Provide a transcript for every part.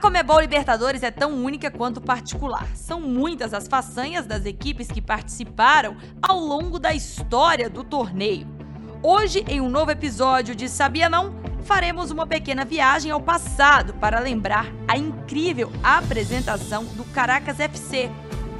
Comebol Libertadores é tão única quanto particular. São muitas as façanhas das equipes que participaram ao longo da história do torneio. Hoje, em um novo episódio de Sabia Não, faremos uma pequena viagem ao passado para lembrar a incrível apresentação do Caracas FC,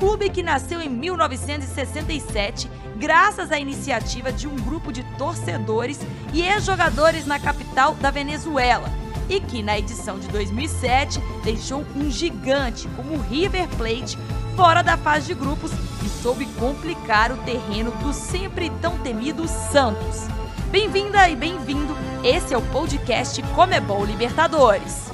clube que nasceu em 1967 graças à iniciativa de um grupo de torcedores e ex-jogadores na capital da Venezuela e que na edição de 2007 deixou um gigante como o River Plate fora da fase de grupos e soube complicar o terreno do sempre tão temido Santos. Bem-vinda e bem-vindo, esse é o podcast Comebol Libertadores.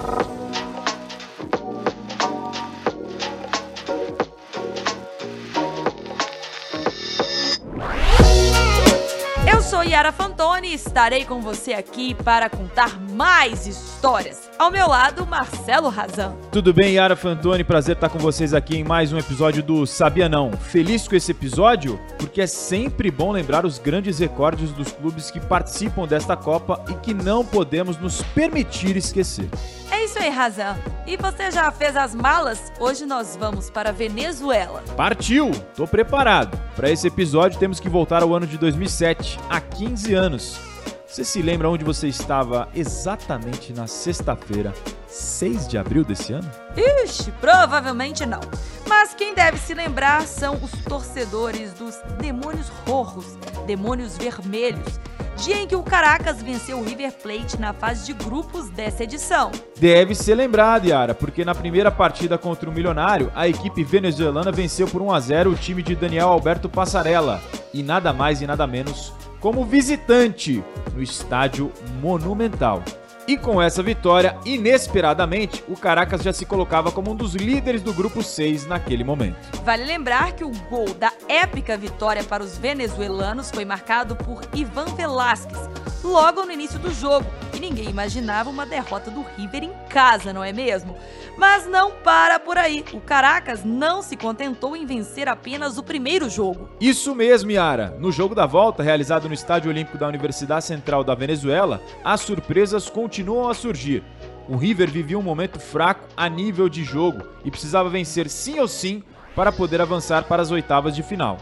Sou Yara Fantoni e estarei com você aqui para contar mais histórias. Ao meu lado, Marcelo Razan. Tudo bem, Yara Fantoni? Prazer estar com vocês aqui em mais um episódio do Sabia Não. Feliz com esse episódio porque é sempre bom lembrar os grandes recordes dos clubes que participam desta Copa e que não podemos nos permitir esquecer. É isso aí, Razan. E você já fez as malas? Hoje nós vamos para Venezuela. Partiu! Tô preparado. Para esse episódio temos que voltar ao ano de 2007, há 15 anos. Você se lembra onde você estava exatamente na sexta-feira, 6 de abril desse ano? Ixi, provavelmente não. Mas quem deve se lembrar são os torcedores dos Demônios Rojos, Demônios Vermelhos, dia em que o Caracas venceu o River Plate na fase de grupos dessa edição. Deve ser lembrado, Yara, porque na primeira partida contra o Milionário, a equipe venezuelana venceu por 1 a 0 o time de Daniel Alberto Passarella, e nada mais e nada menos como visitante no estádio Monumental. E com essa vitória, inesperadamente, o Caracas já se colocava como um dos líderes do grupo 6 naquele momento. Vale lembrar que o gol da épica vitória para os venezuelanos foi marcado por Ivan Velasquez, logo no início do jogo, ninguém imaginava uma derrota do River em casa, não é mesmo? Mas não para por aí. O Caracas não se contentou em vencer apenas o primeiro jogo. Isso mesmo, Yara. No jogo da volta, realizado no Estádio Olímpico da Universidade Central da Venezuela, as surpresas continuam a surgir. O River vivia um momento fraco a nível de jogo e precisava vencer sim ou sim para poder avançar para as oitavas de final.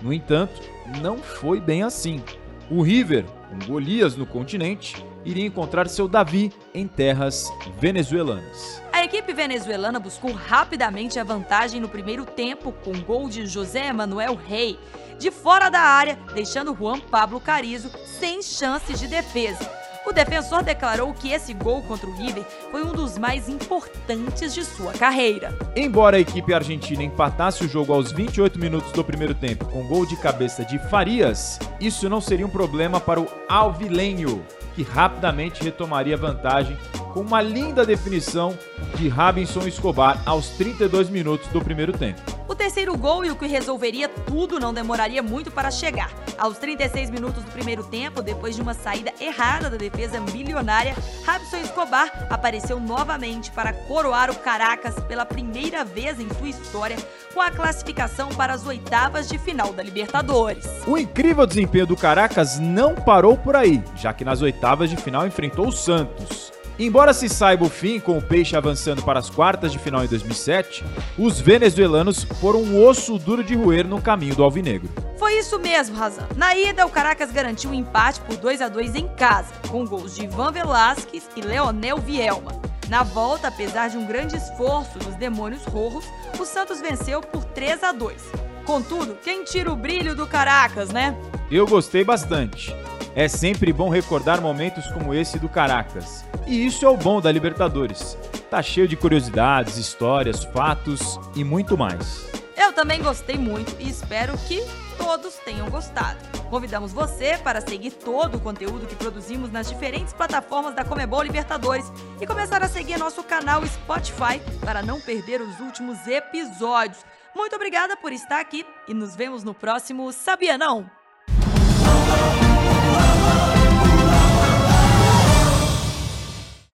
No entanto, não foi bem assim. O River, com Golias no continente, iria encontrar seu Davi em terras venezuelanas. A equipe venezuelana buscou rapidamente a vantagem no primeiro tempo com gol de José Manuel Rey, de fora da área, deixando Juan Pablo Carizo sem chances de defesa. O defensor declarou que esse gol contra o River foi um dos mais importantes de sua carreira. Embora a equipe argentina empatasse o jogo aos 28 minutos do primeiro tempo com gol de cabeça de Farias, isso não seria um problema para o Alvilenho, que rapidamente retomaria vantagem com uma linda definição de Rabinson Escobar aos 32 minutos do primeiro tempo. O terceiro gol e o que resolveria tudo não demoraria muito para chegar. Aos 36 minutos do primeiro tempo, depois de uma saída errada da defesa milionária, Rabson Escobar apareceu novamente para coroar o Caracas pela primeira vez em sua história com a classificação para as oitavas de final da Libertadores. O incrível desempenho do Caracas não parou por aí, já que nas oitavas de final enfrentou o Santos. Embora se saiba o fim com o Peixe avançando para as quartas de final em 2007, os venezuelanos foram um osso duro de roer no caminho do Alvinegro. Foi isso mesmo, Razan. Na ida, o Caracas garantiu um empate por 2 a 2 em casa, com gols de Ivan Velasquez e Leonel Vielma. Na volta, apesar de um grande esforço dos Demônios Rojos, o Santos venceu por 3 a 2. Contudo, quem tira o brilho do Caracas, né? Eu gostei bastante. É sempre bom recordar momentos como esse do Caracas. E isso é o bom da Libertadores. Tá cheio de curiosidades, histórias, fatos e muito mais. Eu também gostei muito e espero que todos tenham gostado. Convidamos você para seguir todo o conteúdo que produzimos nas diferentes plataformas da Comebol Libertadores e começar a seguir nosso canal Spotify para não perder os últimos episódios. Muito obrigada por estar aqui e nos vemos no próximo Sabia Não?